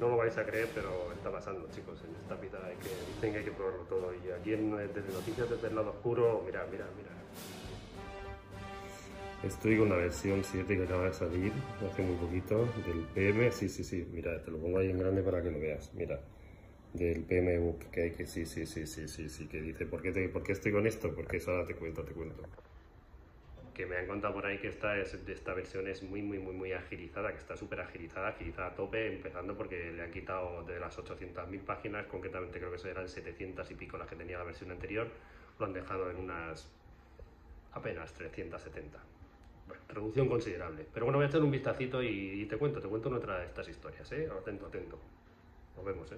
No lo vais a creer, pero está pasando, chicos. En esta vida hay que, dicen que hay que probarlo todo. Y aquí en, desde Noticias desde el lado oscuro, mira, mira, mira. Estoy con la versión 7 que acaba de salir hace muy poquito del PM. Sí, sí, sí, mira, te lo pongo ahí en grande para que lo veas. Mira, del PM Book que sí, sí, sí, sí, sí, sí, que dice, ¿por qué, te, ¿por qué estoy con esto? Porque eso ahora te cuento, te cuento que me han contado por ahí que esta, es, esta versión es muy, muy, muy, muy agilizada, que está súper agilizada, agilizada a tope, empezando porque le han quitado de las 800.000 páginas, concretamente creo que eran 700 y pico las que tenía la versión anterior, lo han dejado en unas apenas 370. Bueno, reducción considerable. Pero bueno, voy a echar un vistacito y, y te cuento, te cuento otra de estas historias, ¿eh? Atento, atento. Nos vemos, ¿eh?